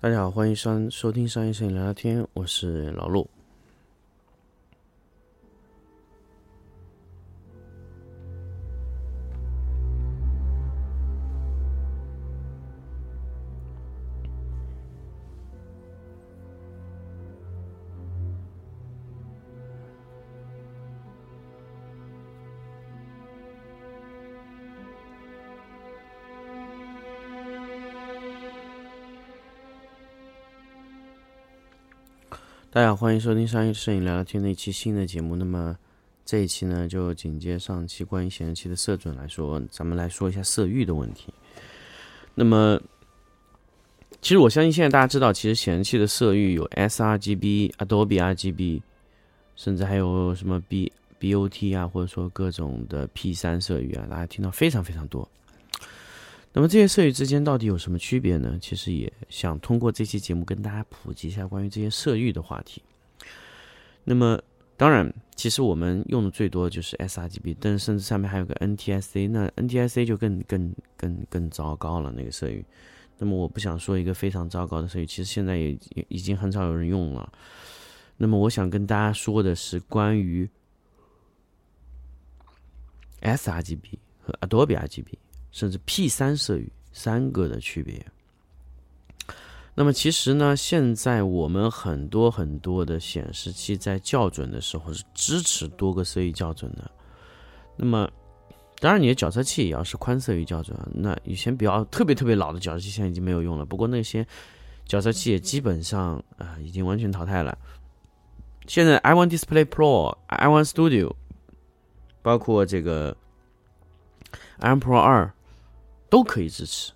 大家好，欢迎收收听商业摄影聊聊天，我是老陆。大家好，欢迎收听商业摄影聊聊天的一期新的节目。那么这一期呢，就紧接上期关于显示器的色准来说，咱们来说一下色域的问题。那么，其实我相信现在大家知道，其实显示器的色域有 sRGB、Adobe RGB，甚至还有什么 B BOT 啊，或者说各种的 P 三色域啊，大家听到非常非常多。那么这些色域之间到底有什么区别呢？其实也想通过这期节目跟大家普及一下关于这些色域的话题。那么当然，其实我们用的最多就是 sRGB，但甚至上面还有个 NTSC，那 NTSC 就更更更更糟糕了那个色域。那么我不想说一个非常糟糕的色域，其实现在也也已经很少有人用了。那么我想跟大家说的是关于 sRGB 和 Adobe RGB。甚至 P 三色域三个的区别。那么其实呢，现在我们很多很多的显示器在校准的时候是支持多个色域校准的。那么当然，你的角色器也要是宽色域校准。那以前比较特别特别老的角色器现在已经没有用了。不过那些角色器也基本上啊已经完全淘汰了。现在 iOne Display Pro、iOne Studio，包括这个 iPro 二。都可以支持。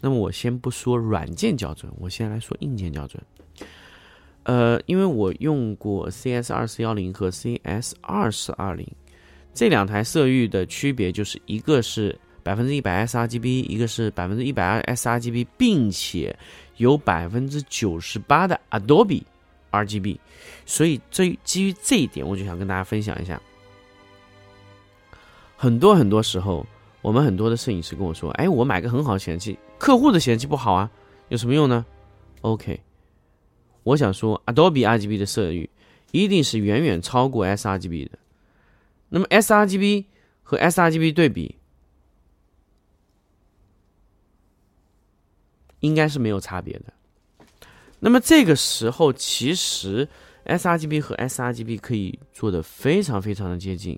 那么我先不说软件校准，我先来说硬件校准。呃，因为我用过 CS 二四幺零和 CS 二四二零这两台色域的区别，就是一个是百分之一百 sRGB，一个是百分之一百 sRGB，并且有百分之九十八的 Adobe RGB。所以，这基于这一点，我就想跟大家分享一下。很多很多时候，我们很多的摄影师跟我说：“哎，我买个很好的显示器，客户的显示器不好啊，有什么用呢？”OK，我想说，Adobe RGB 的色域一定是远远超过 sRGB 的。那么 sRGB 和 sRGB 对比，应该是没有差别的。那么这个时候，其实 sRGB 和 sRGB 可以做的非常非常的接近。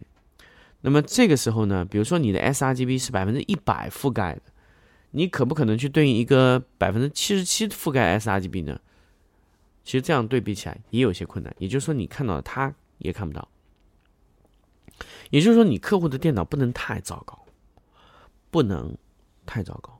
那么这个时候呢，比如说你的 sRGB 是百分之一百覆盖的，你可不可能去对应一个百分之七十七覆盖 sRGB 呢？其实这样对比起来也有些困难。也就是说，你看到的他也看不到。也就是说，你客户的电脑不能太糟糕，不能太糟糕。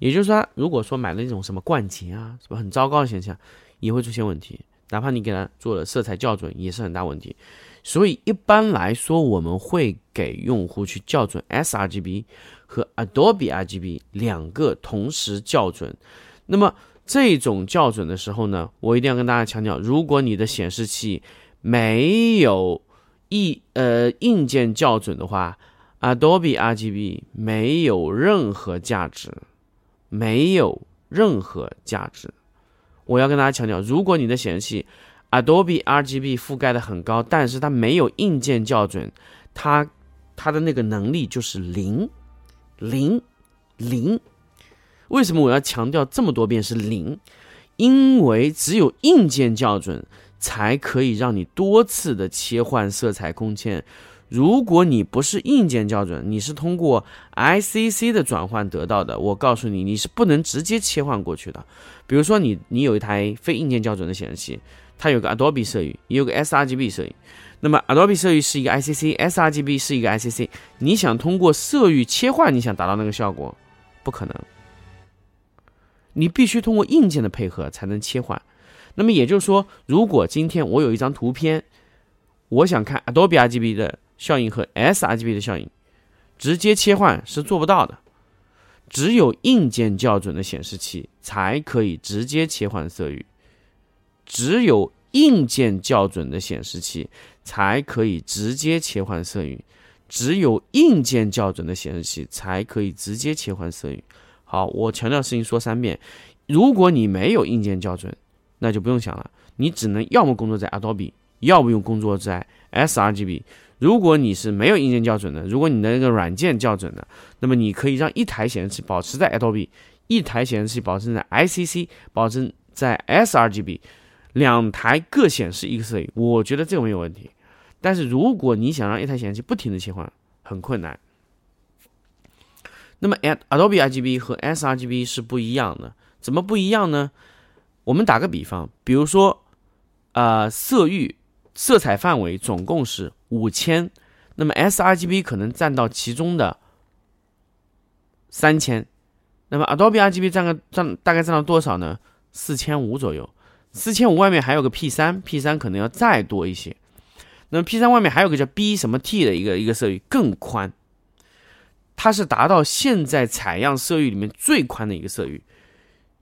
也就是说，如果说买了那种什么冠捷啊，什么很糟糕的现象，也会出现问题。哪怕你给它做了色彩校准，也是很大问题。所以一般来说，我们会给用户去校准 sRGB 和 Adobe RGB 两个同时校准。那么这种校准的时候呢，我一定要跟大家强调：如果你的显示器没有硬呃硬件校准的话，Adobe RGB 没有任何价值，没有任何价值。我要跟大家强调，如果你的显示器 Adobe RGB 覆盖的很高，但是它没有硬件校准，它它的那个能力就是零，零，零。为什么我要强调这么多遍是零？因为只有硬件校准才可以让你多次的切换色彩空间。如果你不是硬件校准，你是通过 ICC 的转换得到的，我告诉你，你是不能直接切换过去的。比如说，你你有一台非硬件校准的显示器，它有个 Adobe 色域，也有个 sRGB 色域。那么 Adobe 色域是一个 ICC，sRGB 是一个 ICC。你想通过色域切换，你想达到那个效果，不可能。你必须通过硬件的配合才能切换。那么也就是说，如果今天我有一张图片，我想看 Adobe RGB 的。效应和 sRGB 的效应直接切换是做不到的，只有硬件校准的显示器才可以直接切换色域，只有硬件校准的显示器才可以直接切换色域，只有硬件校准的显示器才可以直接切换色域。好，我强调事情说三遍。如果你没有硬件校准，那就不用想了，你只能要么工作在 Adobe，要不用工作在 sRGB。如果你是没有硬件校准的，如果你的那个软件校准的，那么你可以让一台显示器保持在 Adobe，一台显示器保持在 ICC，保持在 sRGB，两台各显示一个色域，我觉得这个没有问题。但是如果你想让一台显示器不停的切换，很困难。那么 Adobe RGB 和 sRGB 是不一样的，怎么不一样呢？我们打个比方，比如说，呃，色域。色彩范围总共是五千，那么 sRGB 可能占到其中的三千，那么 Adobe RGB 占个占大概占到多少呢？四千五左右，四千五外面还有个 P 三，P 三可能要再多一些。那么 P 三外面还有个叫 B 什么 T 的一个一个色域更宽，它是达到现在采样色域里面最宽的一个色域，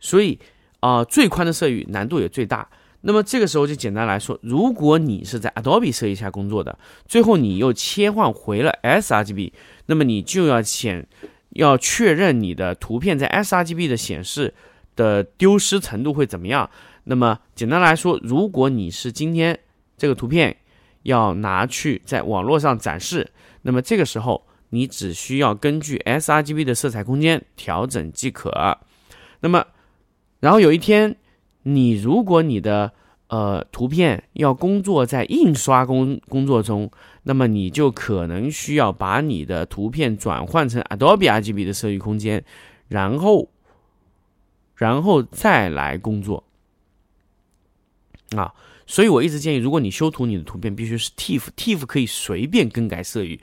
所以啊最宽的色域难度也最大。那么这个时候就简单来说，如果你是在 Adobe 设计下工作的，最后你又切换回了 sRGB，那么你就要显要确认你的图片在 sRGB 的显示的丢失程度会怎么样。那么简单来说，如果你是今天这个图片要拿去在网络上展示，那么这个时候你只需要根据 sRGB 的色彩空间调整即可。那么，然后有一天。你如果你的呃图片要工作在印刷工工作中，那么你就可能需要把你的图片转换成 Adobe RGB 的色域空间，然后然后再来工作啊。所以我一直建议，如果你修图，你的图片必须是 TIFF，TIFF 可以随便更改色域，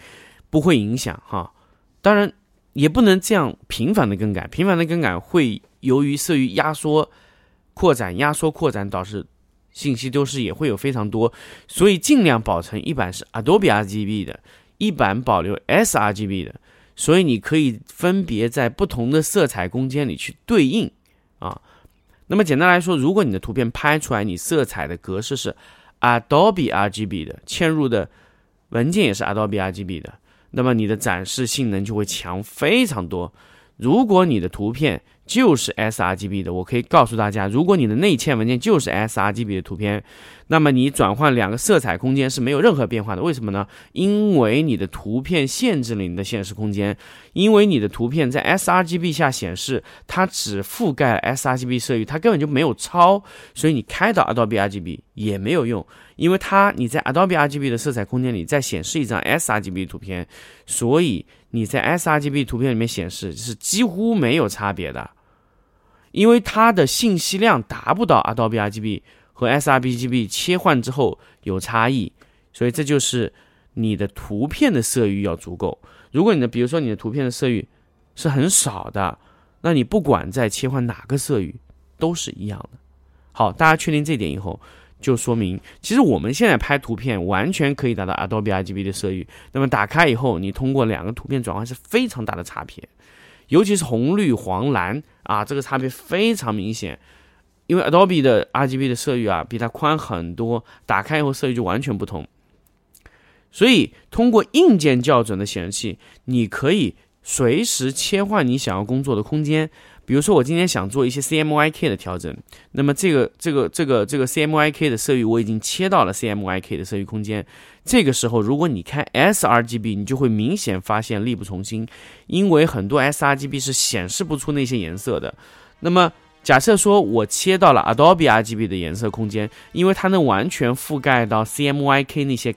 不会影响哈。当然也不能这样频繁的更改，频繁的更改会由于色域压缩。扩展、压缩、扩展导致信息丢失也会有非常多，所以尽量保存一版是 Adobe RGB 的，一版保留 sRGB 的，所以你可以分别在不同的色彩空间里去对应啊。那么简单来说，如果你的图片拍出来，你色彩的格式是 Adobe RGB 的，嵌入的文件也是 Adobe RGB 的，那么你的展示性能就会强非常多。如果你的图片，就是 sRGB 的，我可以告诉大家，如果你的内嵌文件就是 sRGB 的图片，那么你转换两个色彩空间是没有任何变化的。为什么呢？因为你的图片限制了你的显示空间，因为你的图片在 sRGB 下显示，它只覆盖了 sRGB 色域，它根本就没有超，所以你开到 Adobe RGB 也没有用，因为它你在 Adobe RGB 的色彩空间里再显示一张 sRGB 图片，所以你在 sRGB 图片里面显示是几乎没有差别的。因为它的信息量达不到 Adobe RGB 和 sRGB 切换之后有差异，所以这就是你的图片的色域要足够。如果你的，比如说你的图片的色域是很少的，那你不管在切换哪个色域都是一样的。好，大家确定这点以后，就说明其实我们现在拍图片完全可以达到 Adobe RGB 的色域。那么打开以后，你通过两个图片转换是非常大的差别。尤其是红、绿、黄、蓝啊，这个差别非常明显。因为 Adobe 的 RGB 的色域啊，比它宽很多，打开以后色域就完全不同。所以，通过硬件校准的显示器，你可以随时切换你想要工作的空间。比如说，我今天想做一些 CMYK 的调整，那么这个、这个、这个、这个 CMYK 的色域我已经切到了 CMYK 的色域空间。这个时候，如果你开 sRGB，你就会明显发现力不从心，因为很多 sRGB 是显示不出那些颜色的。那么，假设说我切到了 Adobe RGB 的颜色空间，因为它能完全覆盖到 CMYK 那些。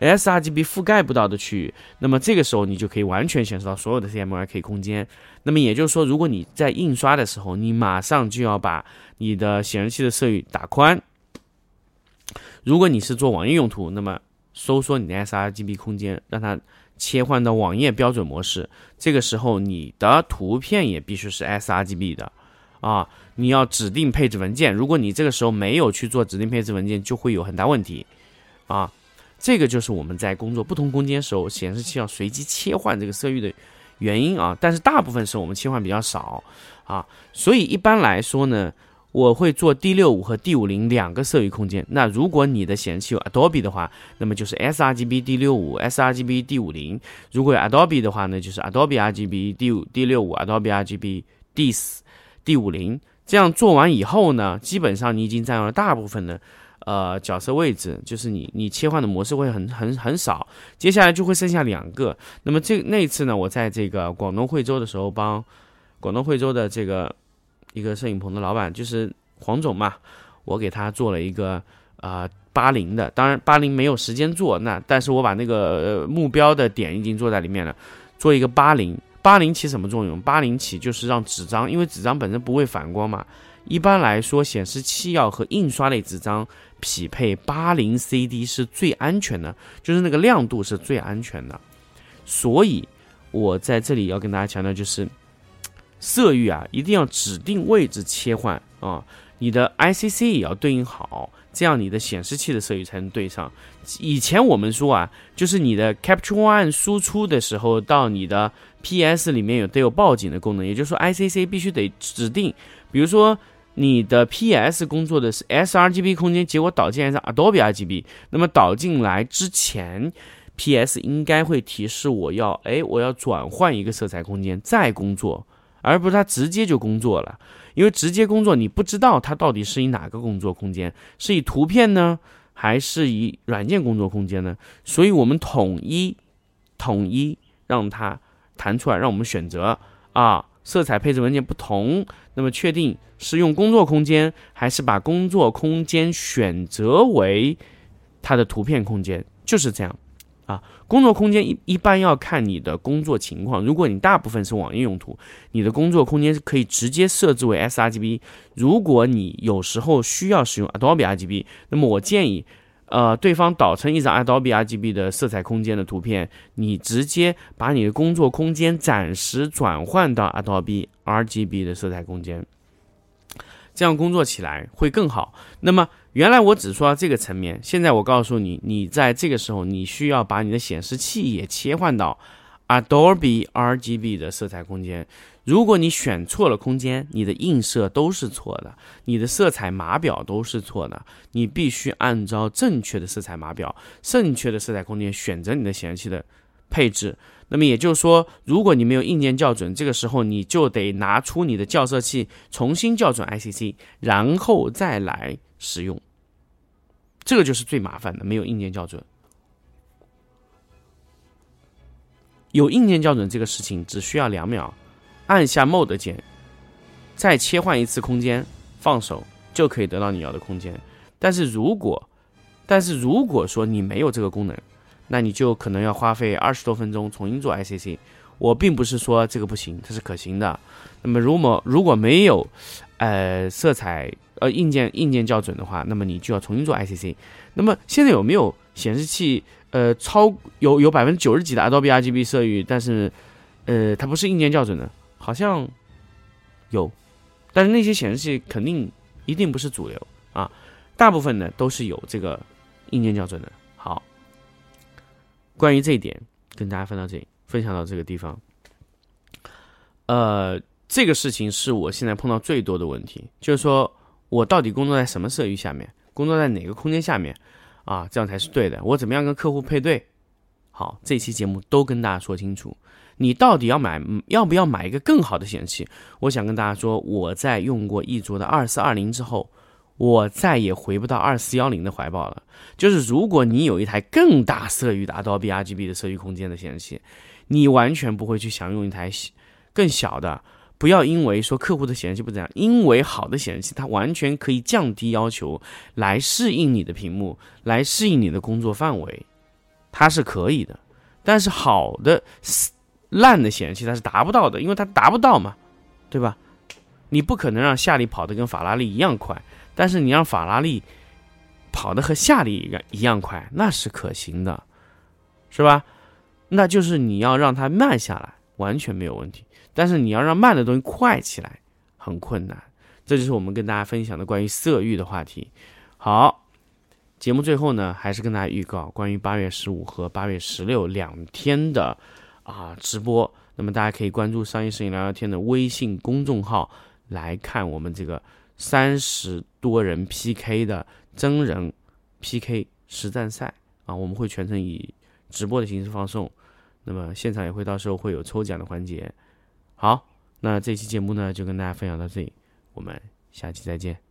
sRGB 覆盖不到的区域，那么这个时候你就可以完全显示到所有的 CMYK 空间。那么也就是说，如果你在印刷的时候，你马上就要把你的显示器的色域打宽。如果你是做网页用途，那么收缩你的 sRGB 空间，让它切换到网页标准模式。这个时候你的图片也必须是 sRGB 的啊！你要指定配置文件，如果你这个时候没有去做指定配置文件，就会有很大问题啊！这个就是我们在工作不同空间时候，显示器要随机切换这个色域的原因啊。但是大部分时候我们切换比较少啊，所以一般来说呢，我会做 D 六五和 D 五零两个色域空间。那如果你的显示器有 Adobe 的话，那么就是 sRGB D 六五、sRGB D 五零；如果有 Adobe 的话呢，就是 Adobe RGB D 五 D 六五、Adobe RGB D 四 D 五零。这样做完以后呢，基本上你已经占用了大部分的呃角色位置，就是你你切换的模式会很很很少。接下来就会剩下两个。那么这那一次呢，我在这个广东惠州的时候，帮广东惠州的这个。一个摄影棚的老板就是黄总嘛，我给他做了一个啊八零的，当然八零没有时间做，那但是我把那个目标的点已经做在里面了，做一个八零，八零起什么作用？八零起就是让纸张，因为纸张本身不会反光嘛，一般来说显示器要和印刷类纸张匹配八零 CD 是最安全的，就是那个亮度是最安全的，所以我在这里要跟大家强调就是。色域啊，一定要指定位置切换啊，你的 ICC 也要对应好，这样你的显示器的色域才能对上。以前我们说啊，就是你的 Capture One 输出的时候，到你的 PS 里面有得有报警的功能，也就是说 ICC 必须得指定，比如说你的 PS 工作的是 sRGB 空间，结果导进来是 Adobe RGB，那么导进来之前，PS 应该会提示我要，哎，我要转换一个色彩空间再工作。而不是它直接就工作了，因为直接工作你不知道它到底是以哪个工作空间，是以图片呢，还是以软件工作空间呢？所以我们统一统一让它弹出来，让我们选择啊，色彩配置文件不同，那么确定是用工作空间，还是把工作空间选择为它的图片空间，就是这样。啊，工作空间一一般要看你的工作情况。如果你大部分是网页用途，你的工作空间是可以直接设置为 sRGB。如果你有时候需要使用 Adobe RGB，那么我建议，呃，对方导成一张 Adobe RGB 的色彩空间的图片，你直接把你的工作空间暂时转换到 Adobe RGB 的色彩空间，这样工作起来会更好。那么。原来我只说到这个层面，现在我告诉你，你在这个时候，你需要把你的显示器也切换到 Adobe RGB 的色彩空间。如果你选错了空间，你的映射都是错的，你的色彩码表都是错的。你必须按照正确的色彩码表、正确的色彩空间选择你的显示器的配置。那么也就是说，如果你没有硬件校准，这个时候你就得拿出你的校色器重新校准 ICC，然后再来。使用，这个就是最麻烦的，没有硬件校准。有硬件校准这个事情只需要两秒，按下 Mode 键，再切换一次空间，放手就可以得到你要的空间。但是如果，但是如果说你没有这个功能，那你就可能要花费二十多分钟重新做 ICC。我并不是说这个不行，它是可行的。那么如果如果没有，呃，色彩。呃，硬件硬件校准的话，那么你就要重新做 ICC。那么现在有没有显示器？呃，超有有百分之九十几的 Adobe RGB 色域，但是，呃，它不是硬件校准的，好像有，但是那些显示器肯定一定不是主流啊，大部分呢都是有这个硬件校准的。好，关于这一点，跟大家分到这里，分享到这个地方。呃，这个事情是我现在碰到最多的问题，就是说。我到底工作在什么色域下面？工作在哪个空间下面？啊，这样才是对的。我怎么样跟客户配对？好，这期节目都跟大家说清楚。你到底要买，要不要买一个更好的显示器？我想跟大家说，我在用过一卓的二四二零之后，我再也回不到二四幺零的怀抱了。就是如果你有一台更大色域的 Adobe RGB 的色域空间的显示器，你完全不会去想用一台更小的。不要因为说客户的显示器不怎样，因为好的显示器它完全可以降低要求来适应你的屏幕，来适应你的工作范围，它是可以的。但是好的烂的显示器它是达不到的，因为它达不到嘛，对吧？你不可能让夏利跑得跟法拉利一样快，但是你让法拉利跑得和夏利一样一样快，那是可行的，是吧？那就是你要让它慢下来，完全没有问题。但是你要让慢的东西快起来，很困难。这就是我们跟大家分享的关于色域的话题。好，节目最后呢，还是跟大家预告关于八月十五和八月十六两天的啊直播。那么大家可以关注商业摄影聊聊天的微信公众号来看我们这个三十多人 PK 的真人 PK 实战赛啊，我们会全程以直播的形式放送，那么现场也会到时候会有抽奖的环节。好，那这期节目呢就跟大家分享到这里，我们下期再见。